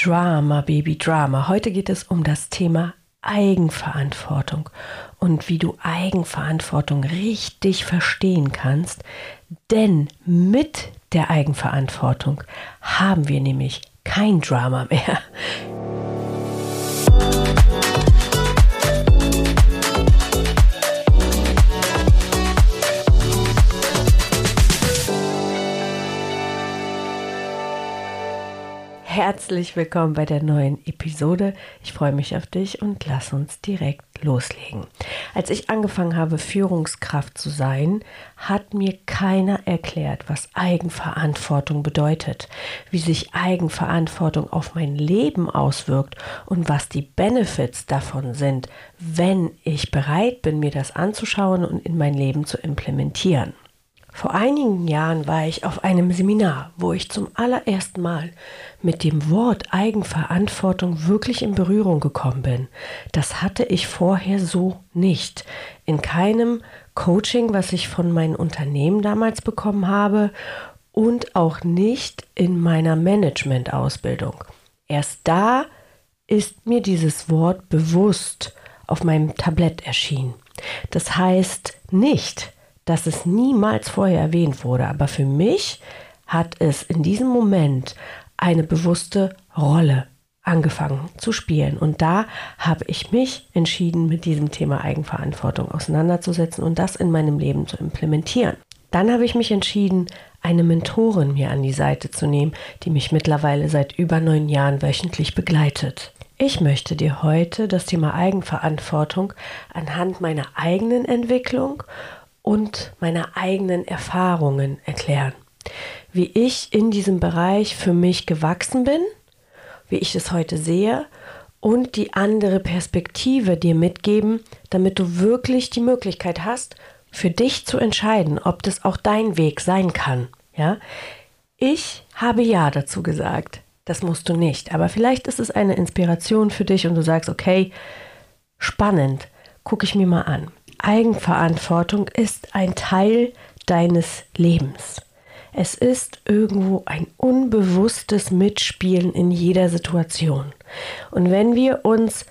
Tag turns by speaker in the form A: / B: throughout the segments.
A: Drama, Baby Drama. Heute geht es um das Thema Eigenverantwortung und wie du Eigenverantwortung richtig verstehen kannst. Denn mit der Eigenverantwortung haben wir nämlich kein Drama mehr. Herzlich willkommen bei der neuen Episode. Ich freue mich auf dich und lass uns direkt loslegen. Als ich angefangen habe, Führungskraft zu sein, hat mir keiner erklärt, was Eigenverantwortung bedeutet, wie sich Eigenverantwortung auf mein Leben auswirkt und was die Benefits davon sind, wenn ich bereit bin, mir das anzuschauen und in mein Leben zu implementieren. Vor einigen Jahren war ich auf einem Seminar, wo ich zum allerersten Mal mit dem Wort Eigenverantwortung wirklich in Berührung gekommen bin. Das hatte ich vorher so nicht. In keinem Coaching, was ich von meinem Unternehmen damals bekommen habe und auch nicht in meiner Management-Ausbildung. Erst da ist mir dieses Wort bewusst auf meinem Tablett erschienen. Das heißt nicht, dass es niemals vorher erwähnt wurde. Aber für mich hat es in diesem Moment eine bewusste Rolle angefangen zu spielen. Und da habe ich mich entschieden, mit diesem Thema Eigenverantwortung auseinanderzusetzen und das in meinem Leben zu implementieren. Dann habe ich mich entschieden, eine Mentorin mir an die Seite zu nehmen, die mich mittlerweile seit über neun Jahren wöchentlich begleitet. Ich möchte dir heute das Thema Eigenverantwortung anhand meiner eigenen Entwicklung und meine eigenen Erfahrungen erklären. Wie ich in diesem Bereich für mich gewachsen bin, wie ich es heute sehe und die andere Perspektive dir mitgeben, damit du wirklich die Möglichkeit hast, für dich zu entscheiden, ob das auch dein Weg sein kann. Ja? Ich habe ja dazu gesagt. Das musst du nicht. Aber vielleicht ist es eine Inspiration für dich und du sagst, okay, spannend, gucke ich mir mal an. Eigenverantwortung ist ein Teil deines Lebens. Es ist irgendwo ein unbewusstes Mitspielen in jeder Situation. Und wenn wir uns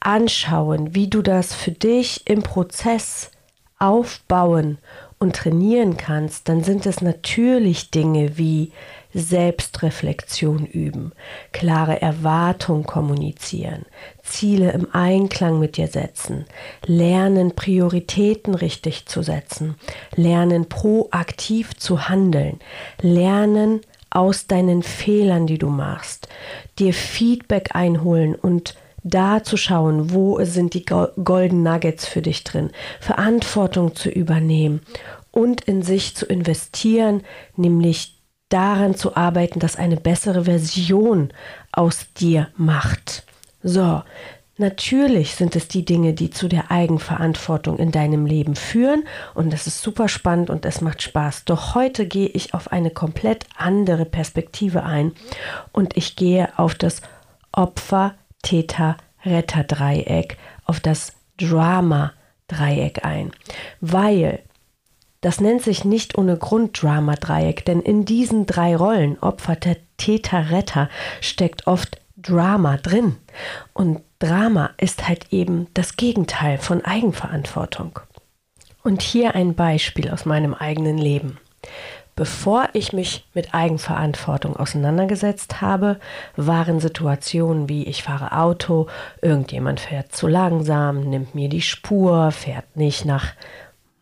A: anschauen, wie du das für dich im Prozess aufbauen und trainieren kannst, dann sind es natürlich Dinge wie Selbstreflexion üben, klare Erwartung kommunizieren, Ziele im Einklang mit dir setzen, lernen Prioritäten richtig zu setzen, lernen proaktiv zu handeln, lernen aus deinen Fehlern, die du machst, dir Feedback einholen und da zu schauen, wo sind die Golden Nuggets für dich drin, Verantwortung zu übernehmen und in sich zu investieren, nämlich daran zu arbeiten, dass eine bessere Version aus dir macht. So, natürlich sind es die Dinge, die zu der Eigenverantwortung in deinem Leben führen. Und das ist super spannend und es macht Spaß. Doch heute gehe ich auf eine komplett andere Perspektive ein. Und ich gehe auf das Opfer-Täter-Retter-Dreieck, auf das Drama-Dreieck ein, weil das nennt sich nicht ohne Grund Drama-Dreieck, denn in diesen drei Rollen, Opfer, Täter, Retter, steckt oft Drama drin. Und Drama ist halt eben das Gegenteil von Eigenverantwortung. Und hier ein Beispiel aus meinem eigenen Leben. Bevor ich mich mit Eigenverantwortung auseinandergesetzt habe, waren Situationen wie ich fahre Auto, irgendjemand fährt zu langsam, nimmt mir die Spur, fährt nicht nach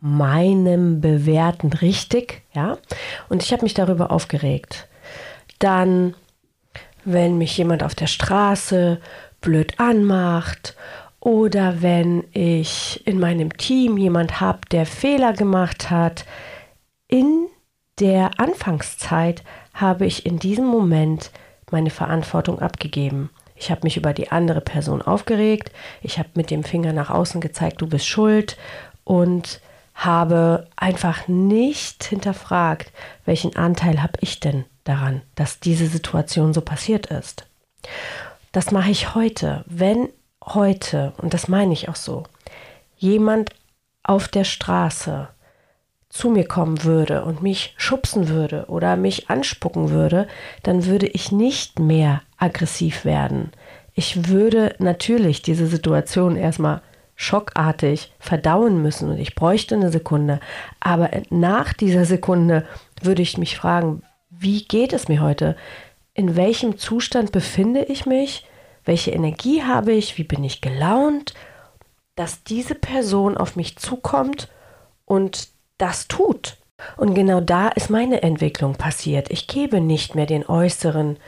A: meinem Bewerten richtig, ja. Und ich habe mich darüber aufgeregt. Dann, wenn mich jemand auf der Straße blöd anmacht oder wenn ich in meinem Team jemand habe, der Fehler gemacht hat, in der Anfangszeit habe ich in diesem Moment meine Verantwortung abgegeben. Ich habe mich über die andere Person aufgeregt, ich habe mit dem Finger nach außen gezeigt, du bist schuld und habe einfach nicht hinterfragt, welchen Anteil habe ich denn daran, dass diese Situation so passiert ist. Das mache ich heute. Wenn heute, und das meine ich auch so, jemand auf der Straße zu mir kommen würde und mich schubsen würde oder mich anspucken würde, dann würde ich nicht mehr aggressiv werden. Ich würde natürlich diese Situation erstmal schockartig verdauen müssen und ich bräuchte eine Sekunde. Aber nach dieser Sekunde würde ich mich fragen, wie geht es mir heute? In welchem Zustand befinde ich mich? Welche Energie habe ich? Wie bin ich gelaunt? Dass diese Person auf mich zukommt und das tut. Und genau da ist meine Entwicklung passiert. Ich gebe nicht mehr den äußeren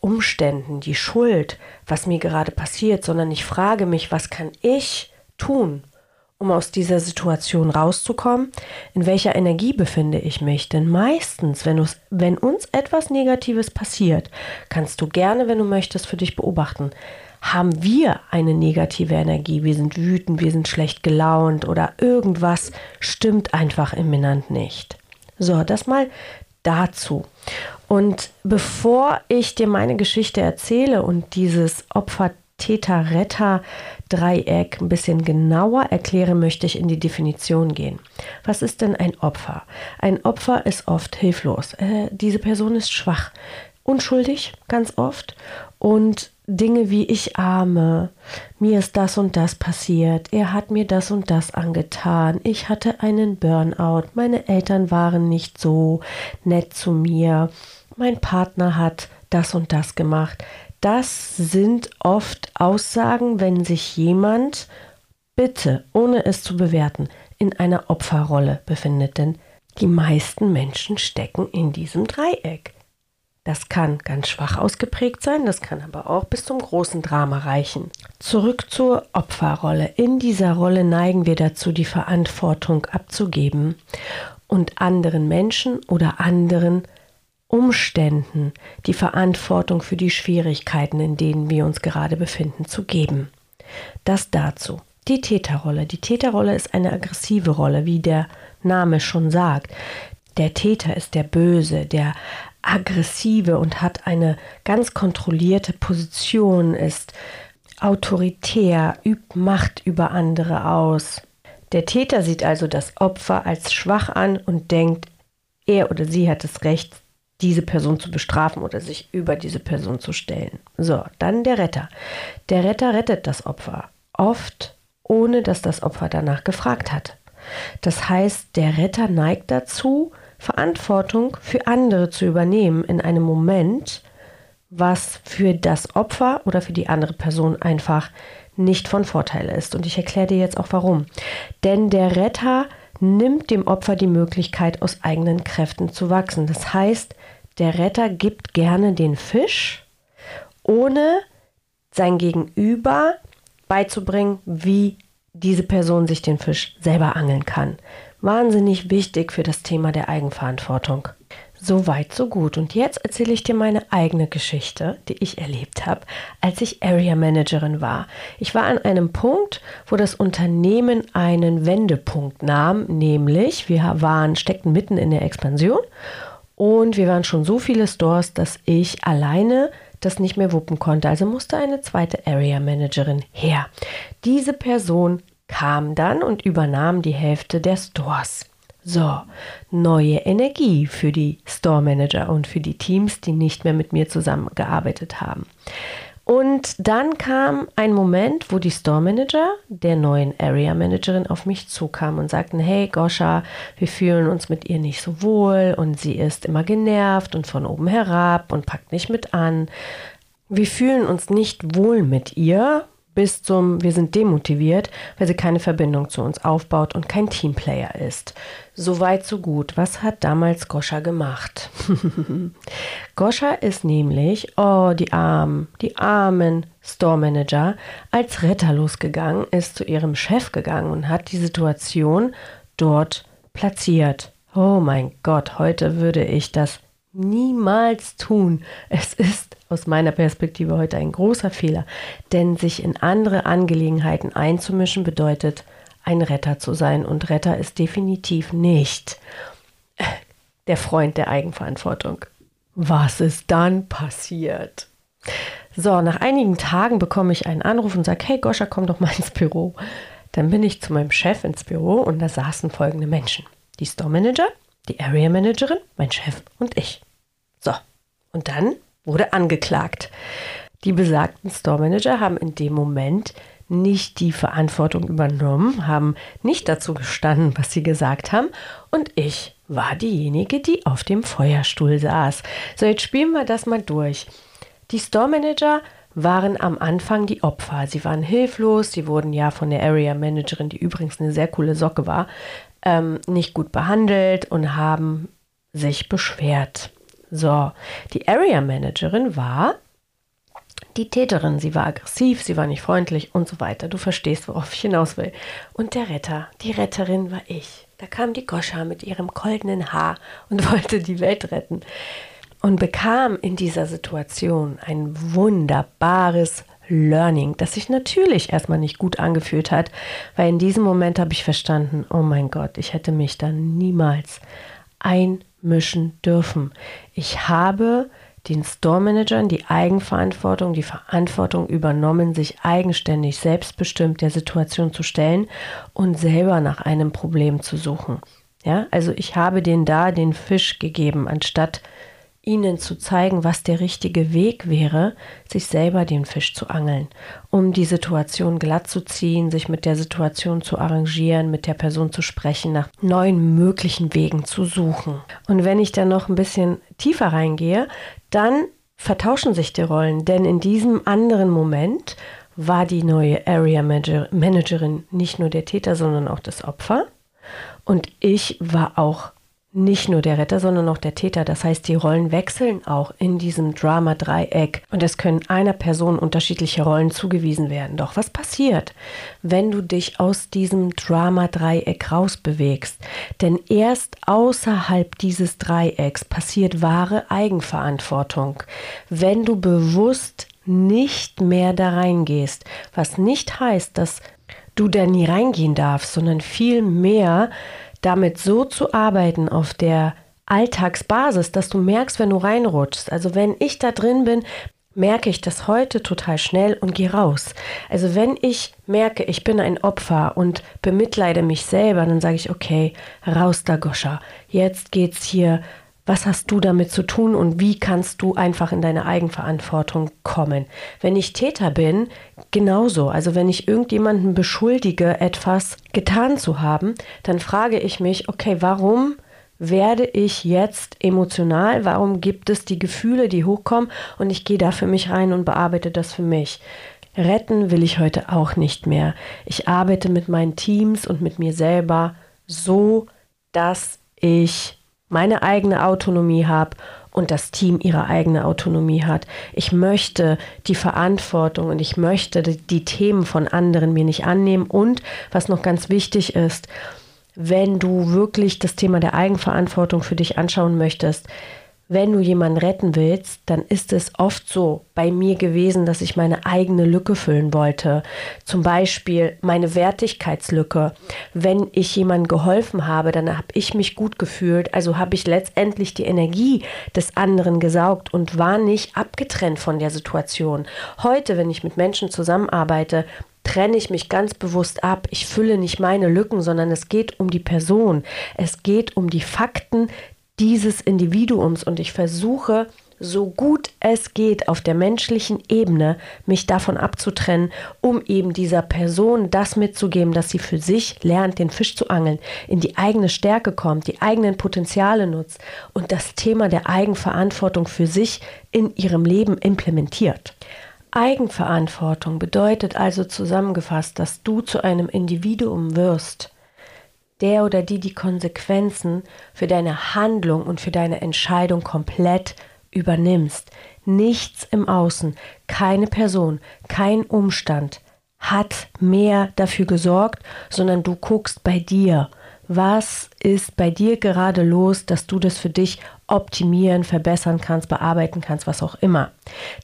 A: Umständen die Schuld, was mir gerade passiert, sondern ich frage mich, was kann ich tun, um aus dieser Situation rauszukommen? In welcher Energie befinde ich mich? Denn meistens, wenn, wenn uns etwas Negatives passiert, kannst du gerne, wenn du möchtest, für dich beobachten haben wir eine negative Energie, wir sind wütend, wir sind schlecht gelaunt oder irgendwas stimmt einfach im Innern nicht. So, das mal dazu. Und bevor ich dir meine Geschichte erzähle und dieses Opfer Täter Retter Dreieck ein bisschen genauer erkläre, möchte ich in die Definition gehen. Was ist denn ein Opfer? Ein Opfer ist oft hilflos. Äh, diese Person ist schwach, unschuldig ganz oft und Dinge wie ich arme, mir ist das und das passiert, er hat mir das und das angetan, ich hatte einen Burnout, meine Eltern waren nicht so nett zu mir, mein Partner hat das und das gemacht. Das sind oft Aussagen, wenn sich jemand, bitte, ohne es zu bewerten, in einer Opferrolle befindet, denn die meisten Menschen stecken in diesem Dreieck. Das kann ganz schwach ausgeprägt sein, das kann aber auch bis zum großen Drama reichen. Zurück zur Opferrolle. In dieser Rolle neigen wir dazu, die Verantwortung abzugeben und anderen Menschen oder anderen Umständen die Verantwortung für die Schwierigkeiten, in denen wir uns gerade befinden, zu geben. Das dazu. Die Täterrolle. Die Täterrolle ist eine aggressive Rolle, wie der Name schon sagt. Der Täter ist der Böse, der aggressive und hat eine ganz kontrollierte Position, ist autoritär, übt Macht über andere aus. Der Täter sieht also das Opfer als schwach an und denkt, er oder sie hat das Recht, diese Person zu bestrafen oder sich über diese Person zu stellen. So, dann der Retter. Der Retter rettet das Opfer, oft ohne dass das Opfer danach gefragt hat. Das heißt, der Retter neigt dazu, Verantwortung für andere zu übernehmen in einem Moment, was für das Opfer oder für die andere Person einfach nicht von Vorteil ist. Und ich erkläre dir jetzt auch warum. Denn der Retter nimmt dem Opfer die Möglichkeit, aus eigenen Kräften zu wachsen. Das heißt, der Retter gibt gerne den Fisch, ohne sein Gegenüber beizubringen, wie diese Person sich den Fisch selber angeln kann wahnsinnig wichtig für das Thema der Eigenverantwortung. So weit, so gut. Und jetzt erzähle ich dir meine eigene Geschichte, die ich erlebt habe, als ich Area Managerin war. Ich war an einem Punkt, wo das Unternehmen einen Wendepunkt nahm, nämlich wir waren, steckten mitten in der Expansion und wir waren schon so viele Stores, dass ich alleine das nicht mehr wuppen konnte. Also musste eine zweite Area Managerin her. Diese Person kam dann und übernahm die Hälfte der Stores. So, neue Energie für die Store Manager und für die Teams, die nicht mehr mit mir zusammengearbeitet haben. Und dann kam ein Moment, wo die Store Manager der neuen Area Managerin auf mich zukamen und sagten, hey Goscha, wir fühlen uns mit ihr nicht so wohl und sie ist immer genervt und von oben herab und packt nicht mit an. Wir fühlen uns nicht wohl mit ihr bis zum Wir sind demotiviert, weil sie keine Verbindung zu uns aufbaut und kein Teamplayer ist. Soweit, so gut. Was hat damals Goscha gemacht? Goscha ist nämlich, oh, die armen, die armen Store Manager, als Retter losgegangen, ist zu ihrem Chef gegangen und hat die Situation dort platziert. Oh mein Gott, heute würde ich das niemals tun. Es ist aus meiner Perspektive heute ein großer Fehler, denn sich in andere Angelegenheiten einzumischen bedeutet, ein Retter zu sein und Retter ist definitiv nicht der Freund der Eigenverantwortung. Was ist dann passiert? So, nach einigen Tagen bekomme ich einen Anruf und sage, hey Goscha, komm doch mal ins Büro. Dann bin ich zu meinem Chef ins Büro und da saßen folgende Menschen. die Store Manager, die Area Managerin, mein Chef und ich. So, und dann wurde angeklagt. Die besagten Store Manager haben in dem Moment nicht die Verantwortung übernommen, haben nicht dazu gestanden, was sie gesagt haben. Und ich war diejenige, die auf dem Feuerstuhl saß. So, jetzt spielen wir das mal durch. Die Store Manager waren am Anfang die Opfer. Sie waren hilflos, sie wurden ja von der Area Managerin, die übrigens eine sehr coole Socke war, ähm, nicht gut behandelt und haben sich beschwert. So, die Area Managerin war die Täterin. Sie war aggressiv, sie war nicht freundlich und so weiter. Du verstehst, worauf ich hinaus will. Und der Retter, die Retterin war ich. Da kam die Goscha mit ihrem goldenen Haar und wollte die Welt retten und bekam in dieser Situation ein wunderbares Learning, das sich natürlich erstmal nicht gut angefühlt hat, weil in diesem Moment habe ich verstanden, oh mein Gott, ich hätte mich da niemals einmischen dürfen. Ich habe den Store-Managern die Eigenverantwortung, die Verantwortung übernommen, sich eigenständig, selbstbestimmt der Situation zu stellen und selber nach einem Problem zu suchen. Ja, also ich habe denen da den Fisch gegeben, anstatt ihnen zu zeigen, was der richtige Weg wäre, sich selber den Fisch zu angeln, um die Situation glatt zu ziehen, sich mit der Situation zu arrangieren, mit der Person zu sprechen, nach neuen möglichen Wegen zu suchen. Und wenn ich dann noch ein bisschen tiefer reingehe, dann vertauschen sich die Rollen, denn in diesem anderen Moment war die neue Area Managerin nicht nur der Täter, sondern auch das Opfer. Und ich war auch nicht nur der Retter, sondern auch der Täter. Das heißt, die Rollen wechseln auch in diesem Drama-Dreieck und es können einer Person unterschiedliche Rollen zugewiesen werden. Doch was passiert, wenn du dich aus diesem Drama-Dreieck rausbewegst? Denn erst außerhalb dieses Dreiecks passiert wahre Eigenverantwortung. Wenn du bewusst nicht mehr da reingehst, was nicht heißt, dass du da nie reingehen darfst, sondern viel mehr damit so zu arbeiten auf der Alltagsbasis, dass du merkst, wenn du reinrutschst. Also wenn ich da drin bin, merke ich das heute total schnell und gehe raus. Also wenn ich merke, ich bin ein Opfer und bemitleide mich selber, dann sage ich, okay, raus da Goscha. Jetzt geht's hier was hast du damit zu tun und wie kannst du einfach in deine Eigenverantwortung kommen? Wenn ich Täter bin, genauso. Also wenn ich irgendjemanden beschuldige, etwas getan zu haben, dann frage ich mich, okay, warum werde ich jetzt emotional? Warum gibt es die Gefühle, die hochkommen? Und ich gehe da für mich rein und bearbeite das für mich. Retten will ich heute auch nicht mehr. Ich arbeite mit meinen Teams und mit mir selber so, dass ich meine eigene Autonomie habe und das Team ihre eigene Autonomie hat. Ich möchte die Verantwortung und ich möchte die Themen von anderen mir nicht annehmen. Und was noch ganz wichtig ist, wenn du wirklich das Thema der Eigenverantwortung für dich anschauen möchtest, wenn du jemanden retten willst, dann ist es oft so bei mir gewesen, dass ich meine eigene Lücke füllen wollte. Zum Beispiel meine Wertigkeitslücke. Wenn ich jemandem geholfen habe, dann habe ich mich gut gefühlt. Also habe ich letztendlich die Energie des anderen gesaugt und war nicht abgetrennt von der Situation. Heute, wenn ich mit Menschen zusammenarbeite, trenne ich mich ganz bewusst ab. Ich fülle nicht meine Lücken, sondern es geht um die Person. Es geht um die Fakten, dieses Individuums und ich versuche, so gut es geht auf der menschlichen Ebene, mich davon abzutrennen, um eben dieser Person das mitzugeben, dass sie für sich lernt, den Fisch zu angeln, in die eigene Stärke kommt, die eigenen Potenziale nutzt und das Thema der Eigenverantwortung für sich in ihrem Leben implementiert. Eigenverantwortung bedeutet also zusammengefasst, dass du zu einem Individuum wirst, der oder die die Konsequenzen für deine Handlung und für deine Entscheidung komplett übernimmst. Nichts im Außen, keine Person, kein Umstand hat mehr dafür gesorgt, sondern du guckst bei dir. Was ist bei dir gerade los, dass du das für dich optimieren, verbessern kannst, bearbeiten kannst, was auch immer.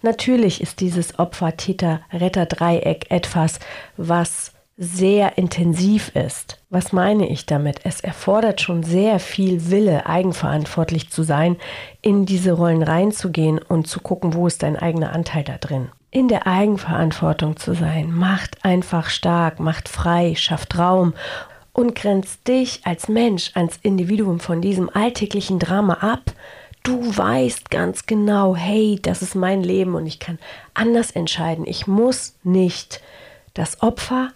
A: Natürlich ist dieses Opfer-Täter-Retter-Dreieck etwas, was sehr intensiv ist. Was meine ich damit? Es erfordert schon sehr viel Wille, eigenverantwortlich zu sein, in diese Rollen reinzugehen und zu gucken, wo ist dein eigener Anteil da drin. In der Eigenverantwortung zu sein, macht einfach stark, macht frei, schafft Raum und grenzt dich als Mensch, als Individuum von diesem alltäglichen Drama ab, du weißt ganz genau, hey, das ist mein Leben und ich kann anders entscheiden. Ich muss nicht das Opfer,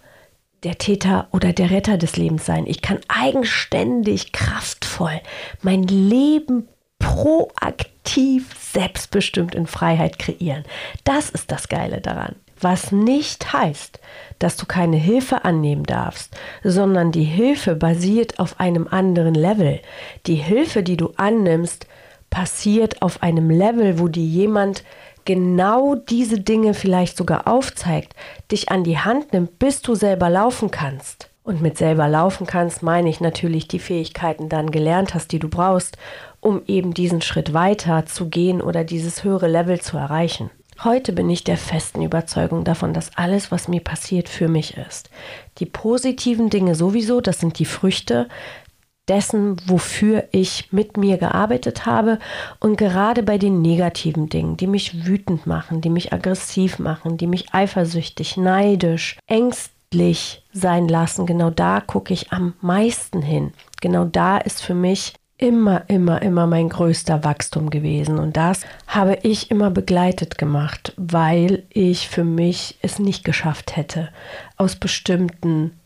A: der Täter oder der Retter des Lebens sein. Ich kann eigenständig, kraftvoll mein Leben proaktiv, selbstbestimmt in Freiheit kreieren. Das ist das Geile daran. Was nicht heißt, dass du keine Hilfe annehmen darfst, sondern die Hilfe basiert auf einem anderen Level. Die Hilfe, die du annimmst, passiert auf einem Level, wo dir jemand genau diese Dinge vielleicht sogar aufzeigt, dich an die Hand nimmt, bis du selber laufen kannst. Und mit selber laufen kannst, meine ich natürlich die Fähigkeiten dann gelernt hast, die du brauchst, um eben diesen Schritt weiter zu gehen oder dieses höhere Level zu erreichen. Heute bin ich der festen Überzeugung davon, dass alles, was mir passiert, für mich ist. Die positiven Dinge sowieso, das sind die Früchte, dessen, wofür ich mit mir gearbeitet habe. Und gerade bei den negativen Dingen, die mich wütend machen, die mich aggressiv machen, die mich eifersüchtig, neidisch, ängstlich sein lassen, genau da gucke ich am meisten hin. Genau da ist für mich immer, immer, immer mein größter Wachstum gewesen. Und das habe ich immer begleitet gemacht, weil ich für mich es nicht geschafft hätte, aus bestimmten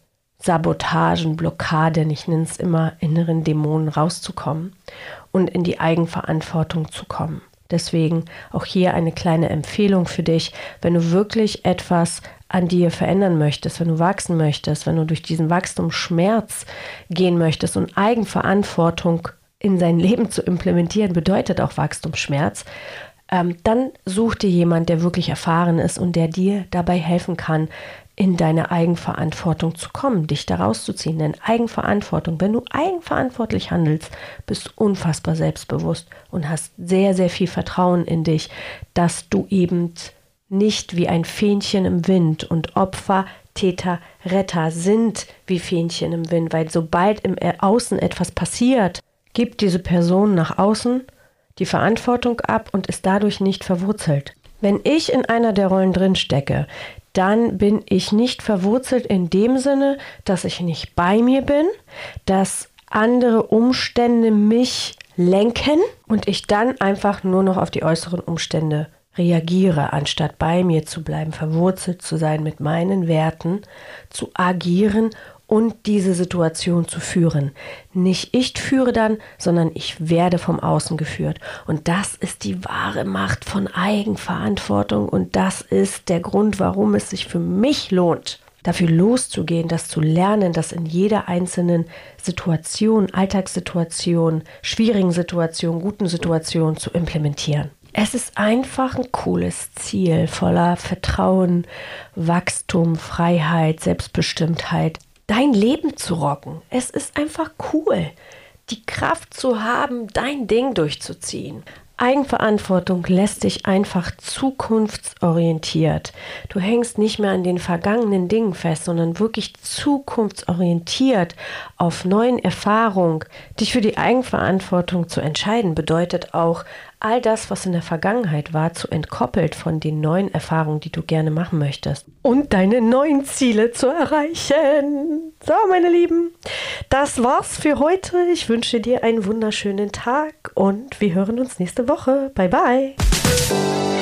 A: Sabotagen, Blockaden, ich nenne es immer inneren Dämonen rauszukommen und in die Eigenverantwortung zu kommen. Deswegen auch hier eine kleine Empfehlung für dich, wenn du wirklich etwas an dir verändern möchtest, wenn du wachsen möchtest, wenn du durch diesen Wachstumsschmerz gehen möchtest und Eigenverantwortung in sein Leben zu implementieren, bedeutet auch Wachstumsschmerz, ähm, dann such dir jemand, der wirklich erfahren ist und der dir dabei helfen kann, in deine Eigenverantwortung zu kommen, dich da rauszuziehen. Denn Eigenverantwortung, wenn du eigenverantwortlich handelst, bist du unfassbar selbstbewusst und hast sehr, sehr viel Vertrauen in dich, dass du eben nicht wie ein Fähnchen im Wind und Opfer, Täter, Retter sind wie Fähnchen im Wind, weil sobald im Außen etwas passiert, gibt diese Person nach außen die Verantwortung ab und ist dadurch nicht verwurzelt. Wenn ich in einer der Rollen drin stecke, dann bin ich nicht verwurzelt in dem Sinne, dass ich nicht bei mir bin, dass andere Umstände mich lenken und ich dann einfach nur noch auf die äußeren Umstände reagiere, anstatt bei mir zu bleiben, verwurzelt zu sein mit meinen Werten, zu agieren und diese Situation zu führen. Nicht ich führe dann, sondern ich werde vom Außen geführt. Und das ist die wahre Macht von Eigenverantwortung und das ist der Grund, warum es sich für mich lohnt, dafür loszugehen, das zu lernen, das in jeder einzelnen Situation, Alltagssituation, schwierigen Situation, guten Situation zu implementieren. Es ist einfach ein cooles Ziel voller Vertrauen, Wachstum, Freiheit, Selbstbestimmtheit dein Leben zu rocken. Es ist einfach cool, die Kraft zu haben, dein Ding durchzuziehen. Eigenverantwortung lässt dich einfach zukunftsorientiert. Du hängst nicht mehr an den vergangenen Dingen fest, sondern wirklich zukunftsorientiert auf neuen Erfahrungen. Dich für die Eigenverantwortung zu entscheiden bedeutet auch, all das, was in der Vergangenheit war, zu entkoppelt von den neuen Erfahrungen, die du gerne machen möchtest. Und deine neuen Ziele zu erreichen. So, meine Lieben, das war's für heute. Ich wünsche dir einen wunderschönen Tag und wir hören uns nächste Woche. Bye, bye.